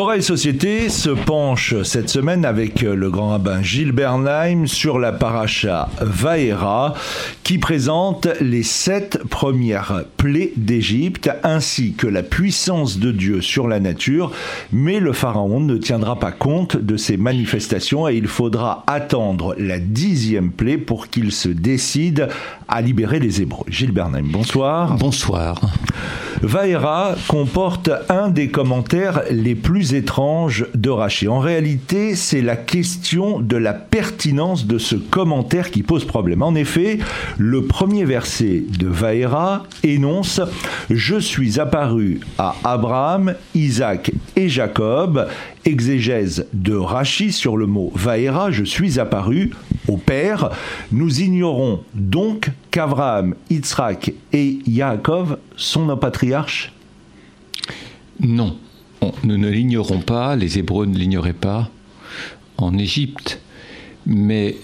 Torah et Société se penche cette semaine avec le grand rabbin Gilles Bernheim sur la paracha Vaera qui présente les sept premières plaies d'Égypte ainsi que la puissance de Dieu sur la nature. Mais le pharaon ne tiendra pas compte de ces manifestations et il faudra attendre la dixième plaie pour qu'il se décide à libérer les Hébreux. Gilles Bernheim, bonsoir. Bonsoir. Vaera comporte un des commentaires les plus étranges de Rachi. En réalité, c'est la question de la pertinence de ce commentaire qui pose problème. En effet, le premier verset de Vaera énonce Je suis apparu à Abraham, Isaac et Jacob exégèse de Rachi sur le mot Vaera, je suis apparu au Père. Nous ignorons donc qu'Abraham, Yitzhak et Yaakov sont nos patriarches? Non, nous ne l'ignorons pas, les Hébreux ne l'ignoraient pas en Égypte, mais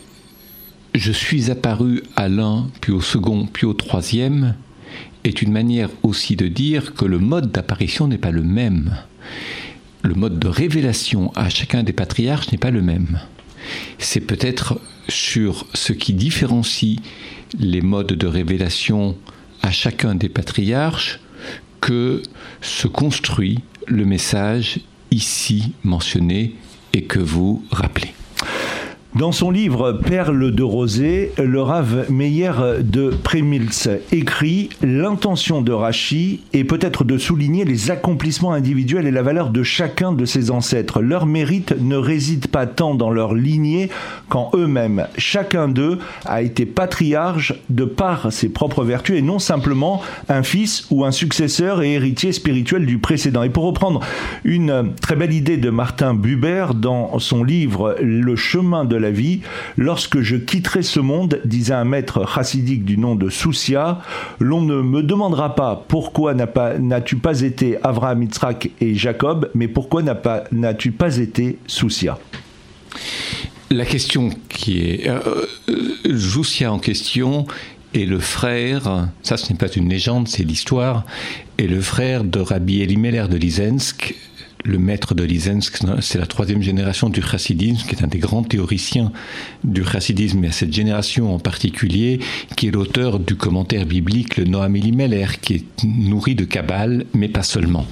je suis apparu à l'un, puis au second, puis au troisième, est une manière aussi de dire que le mode d'apparition n'est pas le même le mode de révélation à chacun des patriarches n'est pas le même. C'est peut-être sur ce qui différencie les modes de révélation à chacun des patriarches que se construit le message ici mentionné et que vous rappelez. Dans son livre Perles de rosée, le Rav Meyer de Premils écrit L'intention de Rachi est peut-être de souligner les accomplissements individuels et la valeur de chacun de ses ancêtres. Leur mérite ne réside pas tant dans leur lignée qu'en eux-mêmes. Chacun d'eux a été patriarche de par ses propres vertus et non simplement un fils ou un successeur et héritier spirituel du précédent. Et pour reprendre une très belle idée de Martin Buber dans son livre Le chemin de la vie. Lorsque je quitterai ce monde, disait un maître chassidique du nom de Soussia, l'on ne me demandera pas pourquoi n'as-tu pas, été Avraham, Yitzhak et Jacob, mais pourquoi n'as-tu pas, été Soussia La question qui est... Euh, euh en question est le frère, ça ce n'est pas une légende, c'est l'histoire, est le frère de Rabbi Elimelech de Lizensk, le maître de Lizensk, c'est la troisième génération du chassidisme, qui est un des grands théoriciens du chassidisme, et à cette génération en particulier, qui est l'auteur du commentaire biblique, le Noam Elimelech, qui est nourri de Kabbale, mais pas seulement.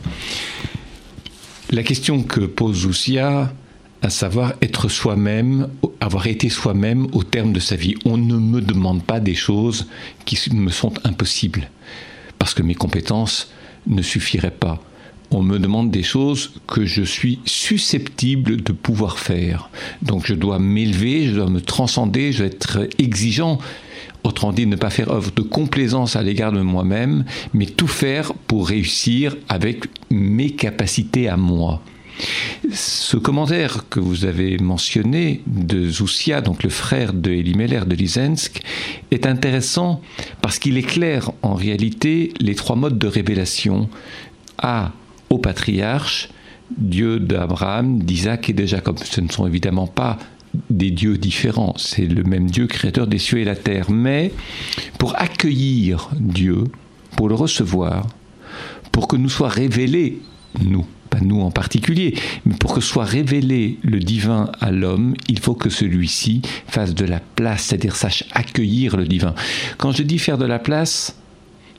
La question que pose Zoussia, à savoir être soi-même, avoir été soi-même au terme de sa vie. On ne me demande pas des choses qui me sont impossibles, parce que mes compétences ne suffiraient pas on me demande des choses que je suis susceptible de pouvoir faire. Donc je dois m'élever, je dois me transcender, je dois être exigeant. Autrement dit, ne pas faire œuvre de complaisance à l'égard de moi-même, mais tout faire pour réussir avec mes capacités à moi. Ce commentaire que vous avez mentionné de Zoussia, donc le frère de Elimelech de Lizensk, est intéressant parce qu'il éclaire en réalité les trois modes de révélation à au patriarche, Dieu d'Abraham, d'Isaac et de Jacob. Ce ne sont évidemment pas des dieux différents, c'est le même Dieu créateur des cieux et la terre. Mais pour accueillir Dieu, pour le recevoir, pour que nous soit révélé, nous, pas nous en particulier, mais pour que soit révélé le divin à l'homme, il faut que celui-ci fasse de la place, c'est-à-dire sache accueillir le divin. Quand je dis faire de la place,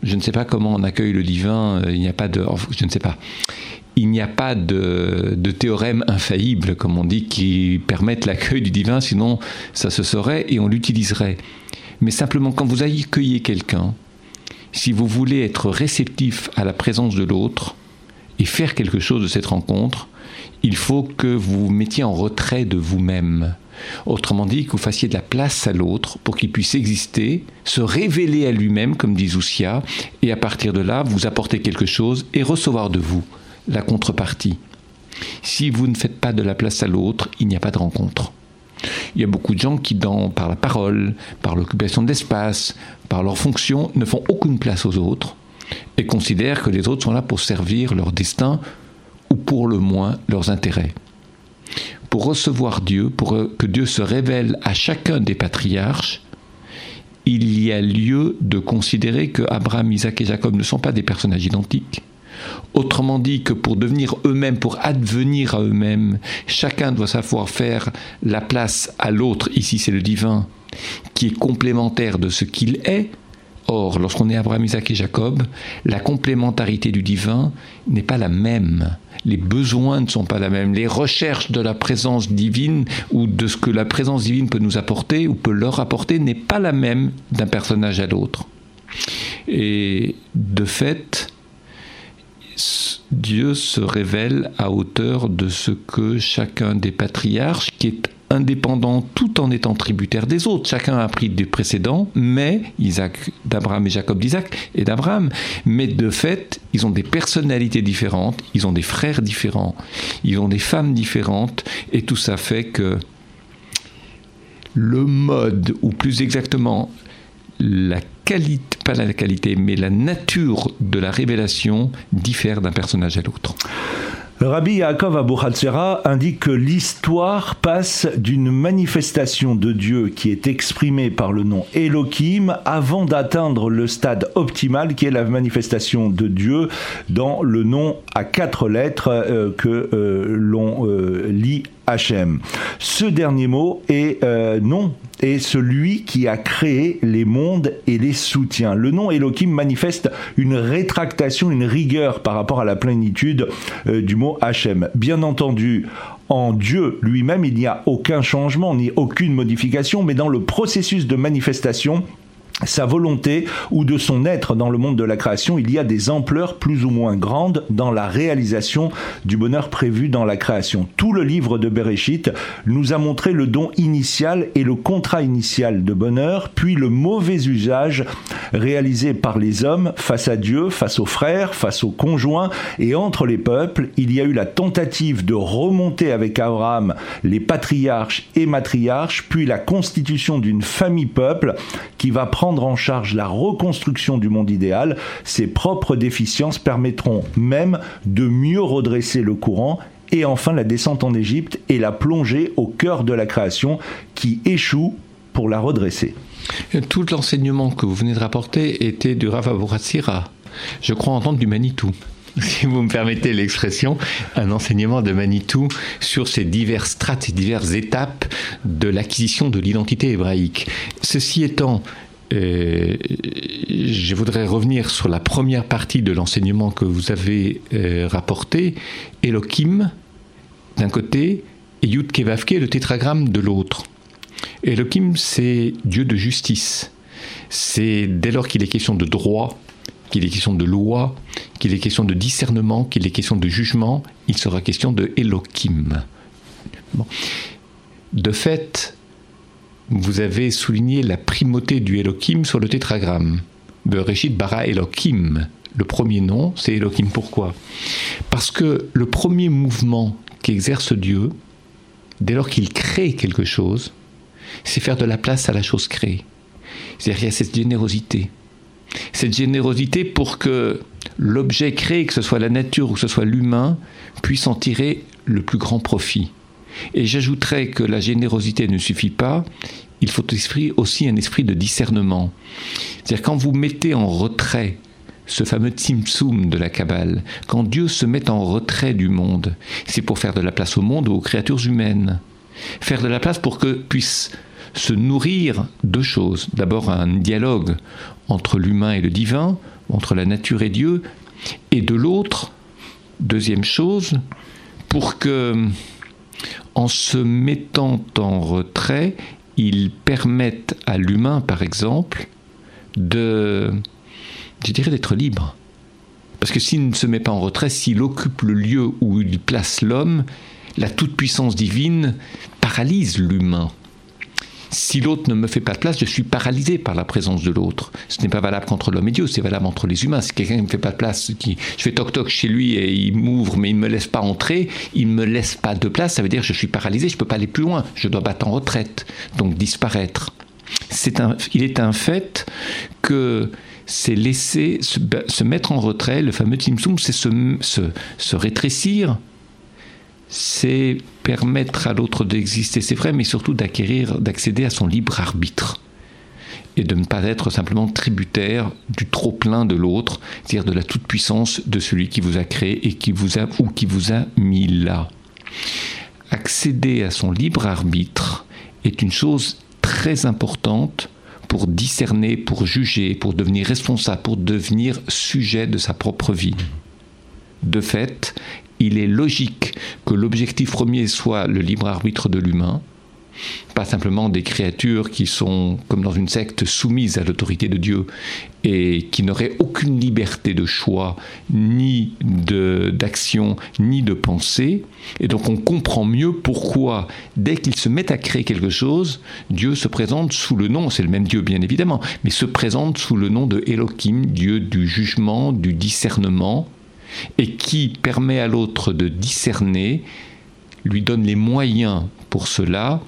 je ne sais pas comment on accueille le divin, euh, il n'y a pas de... Je ne sais pas. Il n'y a pas de, théorème infaillible, comme on dit, qui permette l'accueil du divin, sinon ça se saurait et on l'utiliserait. Mais simplement, quand vous accueillez quelqu'un, si vous voulez être réceptif à la présence de l'autre et faire quelque chose de cette rencontre, il faut que vous vous mettiez en retrait de vous-même. Autrement dit, que vous fassiez de la place à l'autre pour qu'il puisse exister, se révéler à lui-même, comme dit Zoussia, et à partir de là, vous apporter quelque chose et recevoir de vous la contrepartie. Si vous ne faites pas de la place à l'autre, il n'y a pas de rencontre. Il y a beaucoup de gens qui, par la parole, par l'occupation d'espace, par leur fonction, ne font aucune place aux autres et considèrent que les autres sont là pour servir leur destin ou pour le moins leurs intérêts pour recevoir Dieu, pour que Dieu se révèle à chacun des patriarches, il y a lieu de considérer que Abraham, Isaac et Jacob ne sont pas des personnages identiques, Autrement dit que pour devenir eux-mêmes, pour advenir à eux-mêmes, chacun doit savoir faire la place à l'autre, ici c'est le divin, qui est complémentaire de ce qu'il est. Or, lorsqu'on est Abraham, Isaac et Jacob, la complémentarité du divin n'est pas la même. Les besoins ne sont pas la même. Les recherches de la présence divine ou de ce que la présence divine peut nous apporter ou peut leur apporter n'est pas la même d'un personnage à l'autre. Et de fait, Dieu se révèle à hauteur de ce que chacun des patriarches, qui est indépendant tout en étant tributaire des autres. Chacun a pris des précédents, mais Isaac d'Abraham et Jacob d'Isaac et d'Abraham. Mais de fait, ils ont des personnalités différentes, ils ont des frères différents, ils ont des femmes différentes, et tout ça fait que le mode, ou plus exactement la qualité, pas la qualité, mais la nature de la révélation diffère d'un personnage à l'autre. Rabbi Yaakov Abu indique que l'histoire passe d'une manifestation de Dieu qui est exprimée par le nom Elohim avant d'atteindre le stade optimal qui est la manifestation de Dieu dans le nom à quatre lettres euh, que euh, l'on euh, lit Hachem. Ce dernier mot est non est celui qui a créé les mondes et les soutient. Le nom Elohim manifeste une rétractation, une rigueur par rapport à la plénitude euh, du mot Hachem. Bien entendu, en Dieu lui-même, il n'y a aucun changement ni aucune modification, mais dans le processus de manifestation, sa volonté ou de son être dans le monde de la création, il y a des ampleurs plus ou moins grandes dans la réalisation du bonheur prévu dans la création. Tout le livre de Bereshit nous a montré le don initial et le contrat initial de bonheur, puis le mauvais usage réalisé par les hommes face à Dieu, face aux frères, face aux conjoints et entre les peuples. Il y a eu la tentative de remonter avec Abraham les patriarches et matriarches, puis la constitution d'une famille-peuple qui va prendre prendre en charge la reconstruction du monde idéal, ses propres déficiences permettront même de mieux redresser le courant et enfin la descente en Égypte et la plongée au cœur de la création qui échoue pour la redresser. Tout l'enseignement que vous venez de rapporter était du Rav Je crois entendre du Manitou si vous me permettez l'expression, un enseignement de Manitou sur ces diverses strates, ces diverses étapes de l'acquisition de l'identité hébraïque. Ceci étant, euh, je voudrais revenir sur la première partie de l'enseignement que vous avez euh, rapporté. Elohim, d'un côté, et Yud Kevavke, le tétragramme de l'autre. Elohim, c'est Dieu de justice. C'est dès lors qu'il est question de droit, qu'il est question de loi, qu'il est question de discernement, qu'il est question de jugement, il sera question de Elohim. De fait, vous avez souligné la primauté du Elohim sur le tétragramme. Bereshit bara Elohim. Le premier nom, c'est Elohim. Pourquoi? Parce que le premier mouvement qu'exerce Dieu, dès lors qu'il crée quelque chose, c'est faire de la place à la chose créée. C'est-à-dire qu'il y a cette générosité. Cette générosité pour que l'objet créé, que ce soit la nature ou que ce soit l'humain, puisse en tirer le plus grand profit. Et j'ajouterais que la générosité ne suffit pas, il faut aussi un esprit de discernement. C'est-à-dire quand vous mettez en retrait ce fameux Tzimtzum de la Kabbale, quand Dieu se met en retrait du monde, c'est pour faire de la place au monde ou aux créatures humaines. Faire de la place pour que puissent se nourrir deux choses. D'abord un dialogue entre l'humain et le divin, entre la nature et Dieu, et de l'autre, deuxième chose, pour que en se mettant en retrait, ils permettent à l'humain, par exemple, de, je dirais, d'être libre. Parce que s'il ne se met pas en retrait, s'il occupe le lieu où il place l'homme, la toute-puissance divine paralyse l'humain. Si l'autre ne me fait pas de place, je suis paralysé par la présence de l'autre. Ce n'est pas valable qu'entre l'homme et Dieu, c'est valable entre les humains. Si quelqu'un ne me fait pas de place, qui, je fais toc-toc chez lui et il m'ouvre, mais il ne me laisse pas entrer, il ne me laisse pas de place, ça veut dire que je suis paralysé, je ne peux pas aller plus loin, je dois battre en retraite, donc disparaître. Un, il est un fait que c'est laisser se, mettre en retrait, le fameux Timsum, c'est se rétrécir c'est permettre à l'autre d'exister, c'est vrai, mais surtout d'acquérir, d'accéder à son libre arbitre. et de ne pas être simplement tributaire du trop-plein de l'autre, c'est-à-dire de la toute-puissance de celui qui vous a créé et qui vous a, ou qui vous a mis là. Accéder à son libre arbitre est une chose très importante pour discerner, pour juger, pour devenir responsable, pour devenir sujet de sa propre vie. De fait, il est logique que l'objectif premier soit le libre arbitre de l'humain, pas simplement des créatures qui sont, comme dans une secte, soumises à l'autorité de Dieu et qui n'auraient aucune liberté de choix, ni d'action, ni de pensée. Et donc on comprend mieux pourquoi, dès qu'ils se mettent à créer quelque chose, Dieu se présente sous le nom, c'est le même Dieu bien évidemment, mais se présente sous le nom de Elohim, Dieu du jugement, du discernement, et qui permet à l'autre de discerner, lui donne les moyens pour cela,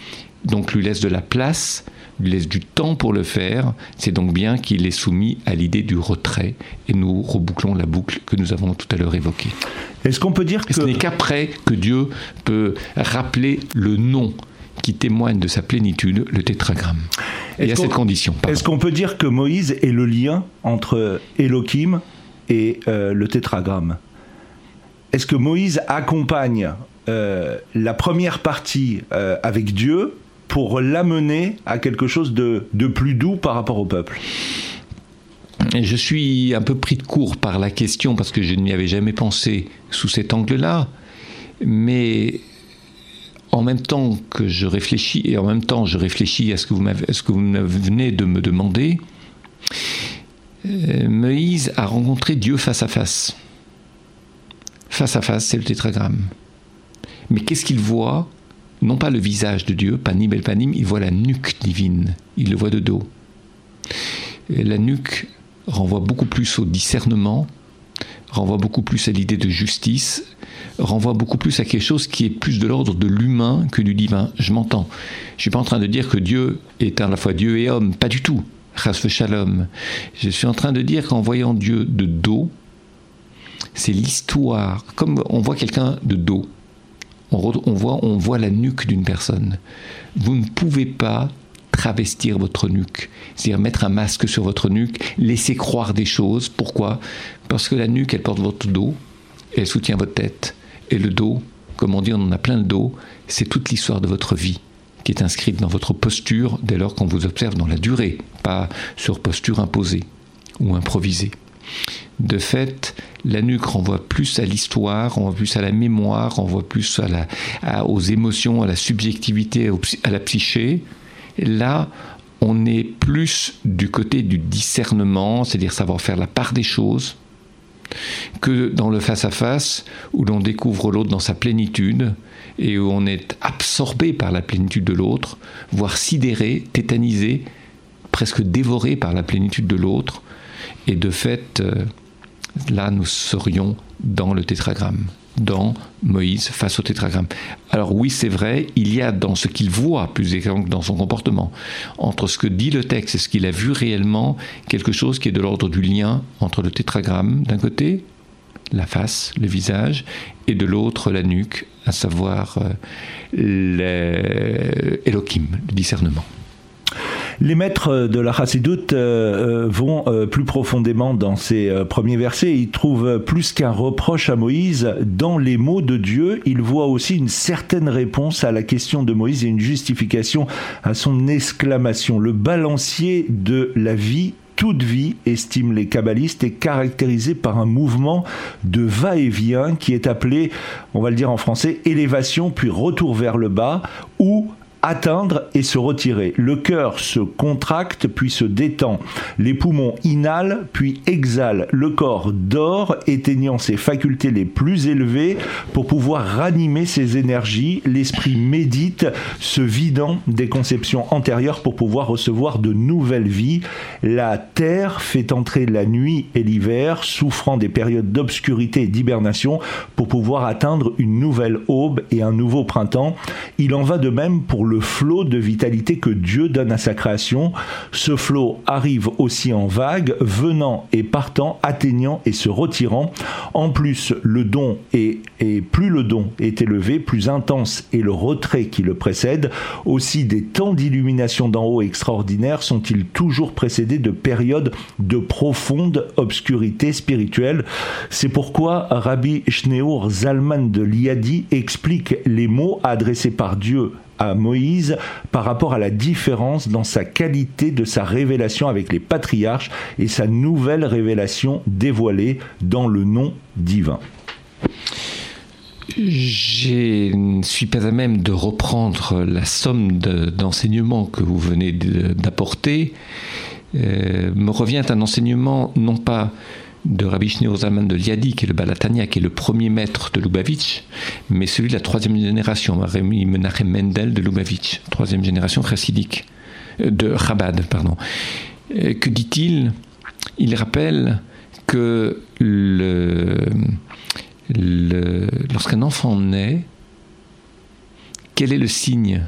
donc lui laisse de la place, lui laisse du temps pour le faire, c'est donc bien qu'il est soumis à l'idée du retrait, et nous rebouclons la boucle que nous avons tout à l'heure évoquée. Est-ce qu'on peut dire que... Ce n'est qu'après que Dieu peut rappeler le nom qui témoigne de sa plénitude, le tétragramme. Et à cette condition. Est-ce qu'on peut dire que Moïse est le lien entre Elohim et euh, le tétragramme. Est-ce que Moïse accompagne euh, la première partie euh, avec Dieu pour l'amener à quelque chose de, plus doux par rapport au peuple? Je suis un peu pris de court par la question parce que je n'y avais jamais pensé sous cet angle-là, mais en même temps que je réfléchis et en même temps je réfléchis à ce que vous venez de me demander, euh, Moïse a rencontré Dieu face à face. Face à face, c'est le tétragramme. Mais qu'est-ce qu'il voit? Non pas le visage de Dieu, panim el panim, il voit la nuque divine, il le voit de dos. la nuque renvoie beaucoup plus au discernement, renvoie beaucoup plus à l'idée de justice, renvoie beaucoup plus à quelque chose qui est plus de l'ordre de l'humain que du divin. Je m'entends. Je ne suis pas en train de dire que Dieu est à la fois Dieu et homme, pas du tout. Je suis en train de dire qu'en voyant Dieu de dos, c'est l'histoire. Comme on voit quelqu'un de dos, on, voit, on voit la nuque d'une personne. Vous ne pouvez pas travestir votre nuque, c'est-à-dire mettre un masque sur votre nuque, laisser croire des choses. Pourquoi? Parce que la nuque, elle porte votre dos, elle soutient votre tête. Et le dos, comme on dit, on en a plein le dos, c'est toute l'histoire de votre vie qui est inscrite dans votre posture dès lors qu'on vous observe dans la durée, pas sur posture imposée ou improvisée. De fait, la nuque renvoie plus à l'histoire, renvoie plus à la mémoire, renvoie plus à aux émotions, à la subjectivité, à la psyché. là, on est plus du côté du discernement, c'est-à-dire savoir faire la part des choses, que dans le face-à-face, où l'on découvre l'autre dans sa plénitude, et où on est absorbé par la plénitude de l'autre, voire sidéré, tétanisé, presque dévoré par la plénitude de l'autre. Et de fait, euh, là, nous serions dans le tétragramme, dans Moïse face au tétragramme. Alors oui, c'est vrai, il y a dans ce qu'il voit, plus exactement que dans son comportement, entre ce que dit le texte et ce qu'il a vu réellement, quelque chose qui est de l'ordre du lien entre le tétragramme d'un côté, la face, le visage, et de l'autre la nuque, à savoir euh, l'Elohim, le discernement. Les maîtres de la Chassidoute euh, euh, vont plus profondément dans ces premiers versets. Ils trouvent plus qu'un reproche à Moïse dans les mots de Dieu. Ils voient aussi une certaine réponse à la question de Moïse et une justification à son exclamation. Le balancier de la vie toute vie, estiment les kabbalistes, est caractérisé par un mouvement de va-et-vient qui est appelé, on va le dire en français, élévation puis retour vers le bas ou atteindre et se retirer. Le cœur se contracte puis se détend. Les poumons inhalent puis exhalent. Le corps dort, éteignant ses facultés les plus élevées pour pouvoir ranimer ses énergies. L'esprit médite, se vidant des conceptions antérieures pour pouvoir recevoir de nouvelles vies. La terre fait entrer la nuit et l'hiver, souffrant des périodes d'obscurité et d'hibernation pour pouvoir atteindre une nouvelle aube et un nouveau printemps. Il en va de même pour le le flot de vitalité que Dieu donne à sa création. Ce flot arrive aussi en vague, venant et partant, atteignant et se retirant. En plus, le don est, et plus le don est élevé, plus intense est le retrait qui le précède. Aussi, des temps d'illumination d'en haut extraordinaires sont-ils toujours précédés de périodes de profonde obscurité spirituelle. C'est pourquoi Rabbi Shneur Zalman de Liadi explique les mots adressés par Dieu à Moïse par rapport à la différence dans sa qualité de sa révélation avec les patriarches et sa nouvelle révélation dévoilée dans le nom divin. Je ne suis pas à même de reprendre la somme d'enseignements que vous venez d'apporter. Euh, me revient un enseignement non pas de Rabbi Shneur Zalman de Liadi, qui est le Balatania, qui est le premier maître de Lubavitch, mais celui de la troisième génération, Rabbi Menachem Mendel de Lubavitch, troisième génération chassidique, euh, de Chabad, pardon. Euh, que dit-il? Il rappelle que lorsqu'un enfant naît, quel est le signe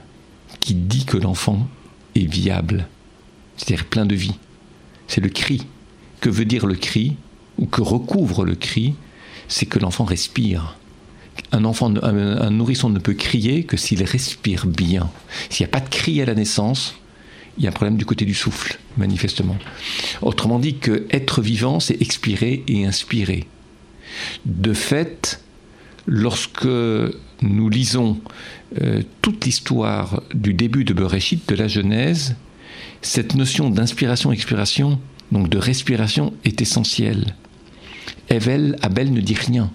qui dit que l'enfant est viable, c'est-à-dire plein de vie C'est le cri. Que veut dire le cri? Ou que recouvre le cri, c'est que l'enfant respire. Un enfant, un, nourrisson ne peut crier que s'il respire bien. S'il n'y a pas de cri à la naissance, il y a un problème du côté du souffle, manifestement. Autrement dit, que être vivant, c'est expirer et inspirer. De fait, lorsque nous lisons euh, toute l'histoire du début de Bereshit, de la Genèse, cette notion d'inspiration-expiration, donc de respiration, est essentielle. Evel, Abel ne dit rien.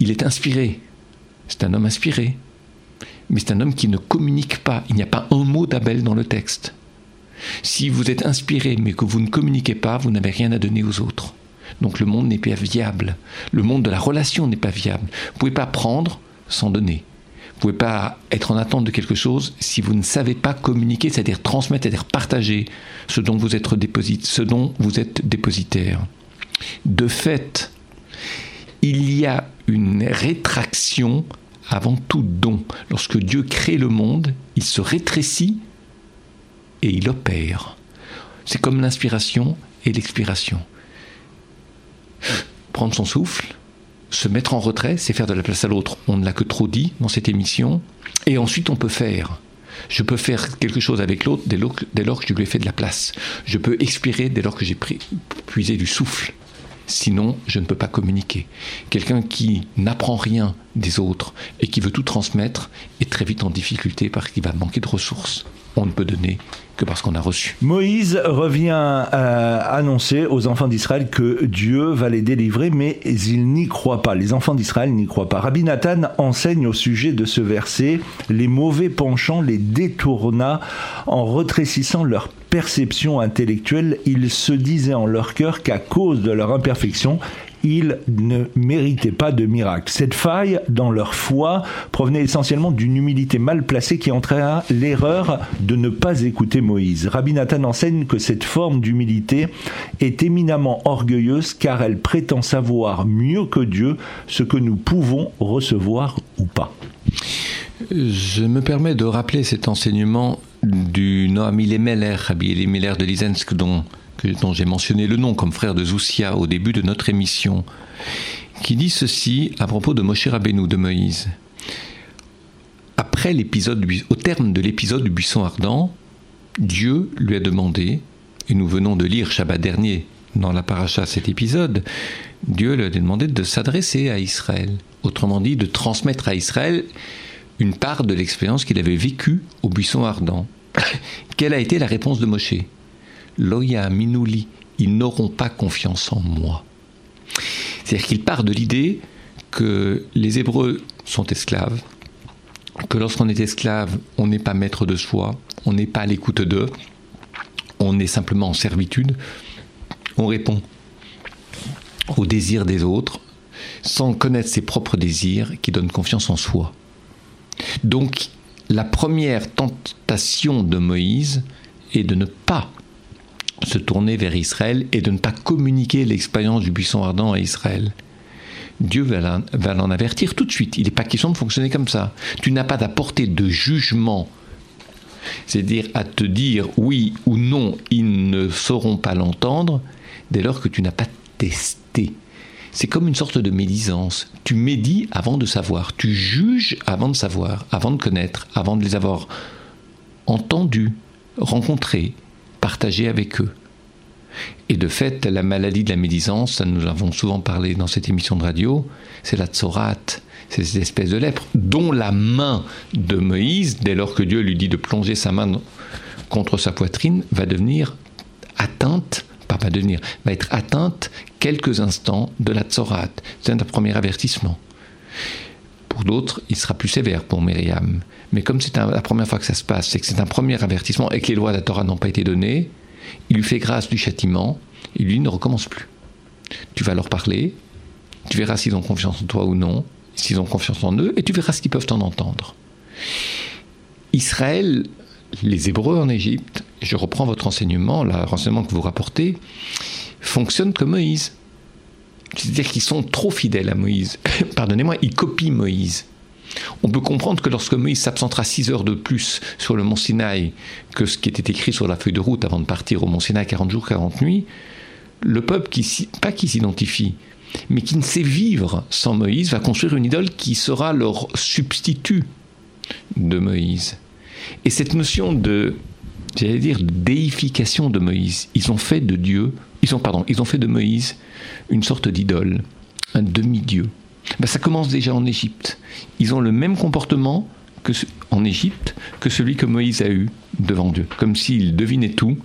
Il est inspiré. C'est un homme inspiré. Mais c'est un homme qui ne communique pas. Il n'y a pas un mot d'Abel dans le texte. Si vous êtes inspiré mais que vous ne communiquez pas, vous n'avez rien à donner aux autres. Donc le monde n'est pas viable. Le monde de la relation n'est pas viable. Vous ne pouvez pas prendre sans donner. Vous ne pouvez pas être en attente de quelque chose si vous ne savez pas communiquer, c'est-à-dire transmettre, c'est-à-dire partager ce dont vous êtes, ce dont vous êtes dépositaire. De fait, il y a une rétraction avant tout don. Lorsque Dieu crée le monde, il se rétrécit et il opère. C'est comme l'inspiration et l'expiration. Prendre son souffle, se mettre en retrait, c'est faire de la place à l'autre. On ne l'a que trop dit dans cette émission. Et ensuite, on peut faire. Je peux faire quelque chose avec l'autre dès, lors que je lui ai fait de la place. Je peux expirer dès lors que j'ai puisé du souffle. Sinon, je ne peux pas communiquer. Quelqu'un qui n'apprend rien des autres et qui veut tout transmettre est très vite en difficulté parce qu'il va manquer de ressources. On ne peut donner que parce qu'on a reçu. Moïse revient à annoncer aux enfants d'Israël que Dieu va les délivrer, mais ils n'y croient pas. Les enfants d'Israël n'y croient pas. Rabbi Nathan enseigne au sujet de ce verset, les mauvais penchants les détourna en retrécissant leur perception intellectuelle. Ils se disaient en leur cœur qu'à cause de leur imperfection, ils ne méritaient pas de miracle. Cette faille dans leur foi provenait essentiellement d'une humilité mal placée qui entraîna l'erreur de ne pas écouter Moïse. Rabbi Nathan enseigne que cette forme d'humilité est éminemment orgueilleuse car elle prétend savoir mieux que Dieu ce que nous pouvons recevoir ou pas. Je me permets de rappeler cet enseignement du Noam Elimelech, Rabbi Elimelech de Lizensk, dont dont j'ai mentionné le nom comme frère de Zoussia au début de notre émission, qui dit ceci à propos de Moshe Rabbeinu, de Moïse. Après l'épisode, au terme de l'épisode du buisson ardent, Dieu lui a demandé, et nous venons de lire Shabbat dernier dans la paracha cet épisode, Dieu lui a demandé de s'adresser à Israël, autrement dit de transmettre à Israël une part de l'expérience qu'il avait vécue au buisson ardent. Quelle a été la réponse de Moshe? Loya Minouli, ils n'auront pas confiance en moi. C'est-à-dire qu'il part de l'idée que les Hébreux sont esclaves, que lorsqu'on est esclave, on n'est pas maître de soi, on n'est pas à l'écoute d'eux, on est simplement en servitude, on répond aux désirs des autres, sans connaître ses propres désirs qui donnent confiance en soi. Donc la première tentation de Moïse est de ne pas se tourner vers Israël et de ne pas communiquer l'expérience du buisson ardent à Israël. Dieu va l'en avertir tout de suite. Il n'est pas question de fonctionner comme ça. Tu n'as pas d'apporter de jugement, c'est-à-dire à te dire oui ou non, ils ne sauront pas l'entendre, dès lors que tu n'as pas testé. C'est comme une sorte de médisance. Tu médis avant de savoir, tu juges avant de savoir, avant de connaître, avant de les avoir entendus, rencontrés, partagés avec eux. Et de fait, la maladie de la médisance, nous avons souvent parlé dans cette émission de radio, c'est la tsorate, c'est cette espèce de lèpre, dont la main de Moïse, dès lors que Dieu lui dit de plonger sa main contre sa poitrine, va devenir atteinte, pas pas devenir, va être atteinte quelques instants de la tsorate. C'est un premier avertissement. Pour d'autres, il sera plus sévère pour Myriam. Mais comme c'est la première fois que ça se passe, c'est que c'est un premier avertissement et que les lois de la Torah n'ont pas été données, il lui fait grâce du châtiment, et lui ne recommence plus. Tu vas leur parler, tu verras s'ils ont confiance en toi ou non, s'ils ont confiance en eux, et tu verras ce qu'ils peuvent t'en entendre. Israël, les Hébreux en Égypte, je reprends votre enseignement, le renseignement que vous rapportez, fonctionnent comme Moïse. C'est-à-dire qu'ils sont trop fidèles à Moïse. Pardonnez-moi, ils copient Moïse. On peut comprendre que lorsque Moïse s'absentera six heures de plus sur le mont Sinaï que ce qui était écrit sur la feuille de route avant de partir au mont Sinaï 40 jours, 40 nuits, le peuple, qui, pas qui s'identifie, mais qui ne sait vivre sans Moïse, va construire une idole qui sera leur substitut de Moïse. Et cette notion de, dire, déification de Moïse, ils ont fait de Dieu, ils ont, pardon, ils ont fait de Moïse une sorte d'idole, un demi-dieu. Ben, ça commence déjà en Égypte. Ils ont le même comportement que, en Égypte que celui que Moïse a eu devant Dieu. Comme s'ils devinaient tout,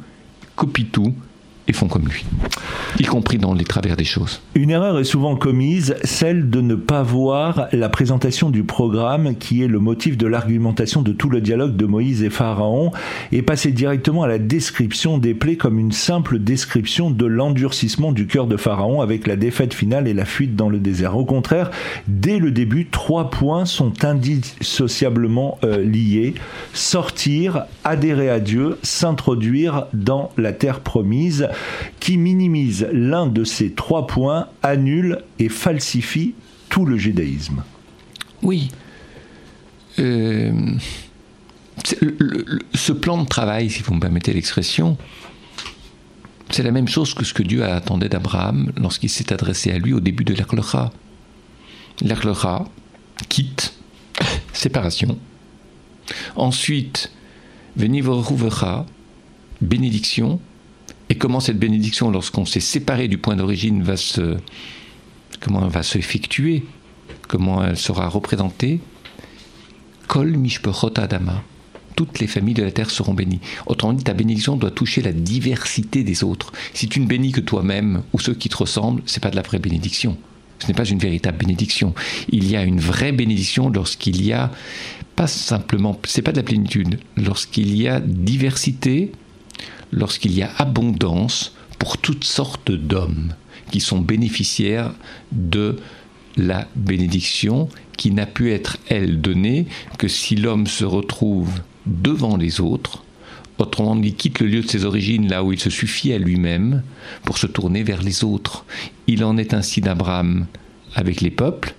copient tout et font comme lui, y compris dans les travers des choses. Une erreur est souvent commise, celle de ne pas voir la présentation du programme qui est le motif de l'argumentation de tout le dialogue de Moïse et Pharaon et passer directement à la description des plaies comme une simple description de l'endurcissement du cœur de Pharaon avec la défaite finale et la fuite dans le désert. Au contraire, dès le début, trois points sont indissociablement euh, liés. Sortir, adhérer à Dieu, s'introduire dans la terre promise qui minimise l'un de ces trois points, annule et falsifie tout le judaïsme. Oui. Euh, ce plan de travail, si vous me permettez l'expression, c'est la même chose que ce que Dieu attendait d'Abraham lorsqu'il s'est adressé à lui au début de l'Erlecha. L'Erlecha quitte, séparation. Ensuite, Venivoruvecha, bénédiction, et comment cette bénédiction, lorsqu'on s'est séparé du point d'origine, va se, comment va se effectuer, comment elle sera représentée? Kol mishpechot adama. Toutes les familles de la terre seront bénies. Autrement dit, ta bénédiction doit toucher la diversité des autres. Si tu ne bénis que toi-même ou ceux qui te ressemblent, c'est pas de la vraie bénédiction. Ce n'est pas une véritable bénédiction. Il y a une vraie bénédiction lorsqu'il y a pas simplement, c'est pas de la plénitude, lorsqu'il y a diversité, lorsqu'il y a abondance pour toutes sortes d'hommes qui sont bénéficiaires de la bénédiction qui n'a pu être, elle, donnée que si l'homme se retrouve devant les autres, autrement dit, quitte le lieu de ses origines, là où il se suffit à lui-même, pour se tourner vers les autres. Il en est ainsi d'Abraham avec les peuples,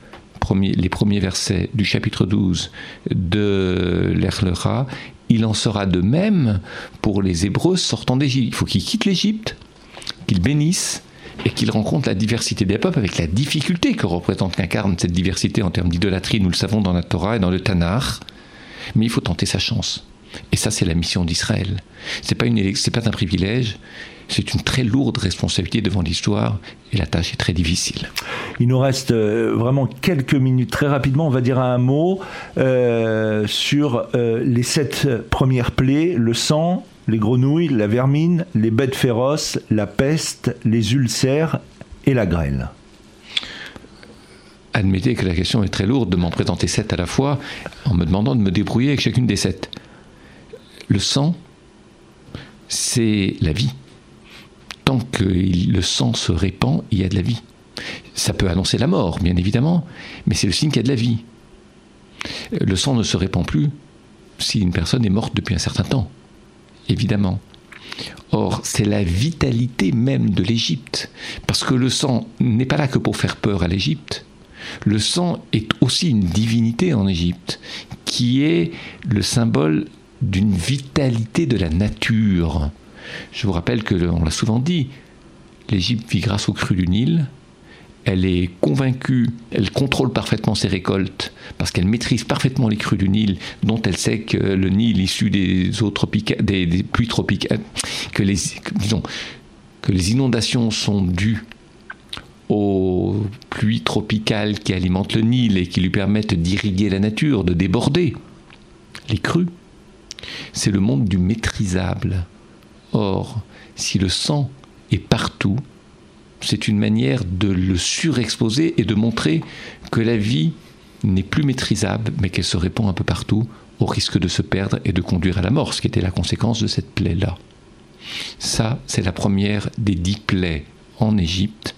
les premiers versets du chapitre 12 de l'Erlera, il en sera de même pour les Hébreux sortant d'Égypte. Il faut qu'ils quittent l'Égypte, qu'ils bénissent et qu'ils rencontrent la diversité des peuples avec la difficulté que représente, qu'incarne cette diversité en termes d'idolâtrie, nous le savons dans la Torah et dans le Tanakh. Mais il faut tenter sa chance. Et ça, c'est la mission d'Israël. C'est pas une, pas un privilège, c'est une très lourde responsabilité devant l'histoire et la tâche est très difficile. Il nous reste euh, vraiment quelques minutes. Très rapidement, on va dire un mot euh, sur euh, les sept premières plaies, le sang, les grenouilles, la vermine, les bêtes féroces, la peste, les ulcères et la grêle. Admettez que la question est très lourde de m'en présenter sept à la fois en me demandant de me débrouiller avec chacune des sept. Le sang, c'est la vie que le sang se répand, il y a de la vie. Ça peut annoncer la mort, bien évidemment, mais c'est le signe qu'il y a de la vie. Le sang ne se répand plus si une personne est morte depuis un certain temps, évidemment. Or, c'est la vitalité même de l'Égypte, parce que le sang n'est pas là que pour faire peur à l'Égypte. Le sang est aussi une divinité en Égypte, qui est le symbole d'une vitalité de la nature. Je vous rappelle que, on l'a souvent dit, l'Égypte vit grâce au cru du Nil. Elle est convaincue, elle contrôle parfaitement ses récoltes parce qu'elle maîtrise parfaitement les crues du Nil, dont elle sait que le Nil issu des eaux des, des pluies tropicales, disons, que les inondations sont dues aux pluies tropicales qui alimentent le Nil et qui lui permettent d'irriguer la nature, de déborder les crues. C'est le monde du maîtrisable. Or, si le sang est partout, c'est une manière de le surexposer et de montrer que la vie n'est plus maîtrisable, mais qu'elle se répand un peu partout, au risque de se perdre et de conduire à la mort, ce qui était la conséquence de cette plaie-là. Ça, c'est la première des dix plaies en Égypte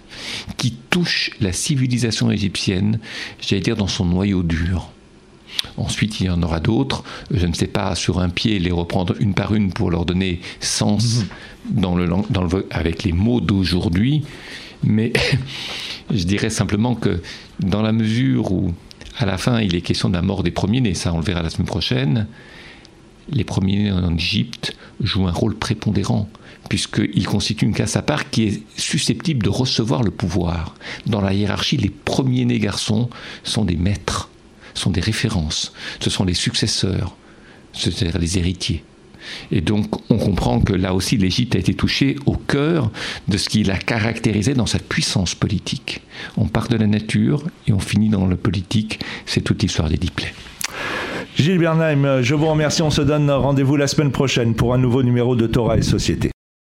qui touche la civilisation égyptienne, j'allais dire dans son noyau dur. Ensuite, il y en aura d'autres. Je ne sais pas sur un pied les reprendre une par une pour leur donner sens mhm. dans le, dans le, avec les mots d'aujourd'hui. Mais je dirais simplement que dans la mesure où, à la fin, il est question de la mort des premiers-nés, ça on le verra la semaine prochaine, les premiers-nés en Égypte jouent un rôle prépondérant puisqu'ils constituent une classe à part qui est susceptible de recevoir le pouvoir. Dans la hiérarchie, les premiers-nés garçons sont des maîtres sont des références, ce sont les successeurs, c'est-à-dire les héritiers. Et donc, on comprend que là aussi, l'Égypte a été touchée au cœur de ce qui l'a caractérisé dans sa puissance politique. On part de la nature et on finit dans le politique. C'est toute l'histoire des diplômes. Gilles Bernheim, je vous remercie. On se donne rendez-vous la semaine prochaine pour un nouveau numéro de Torah et Société.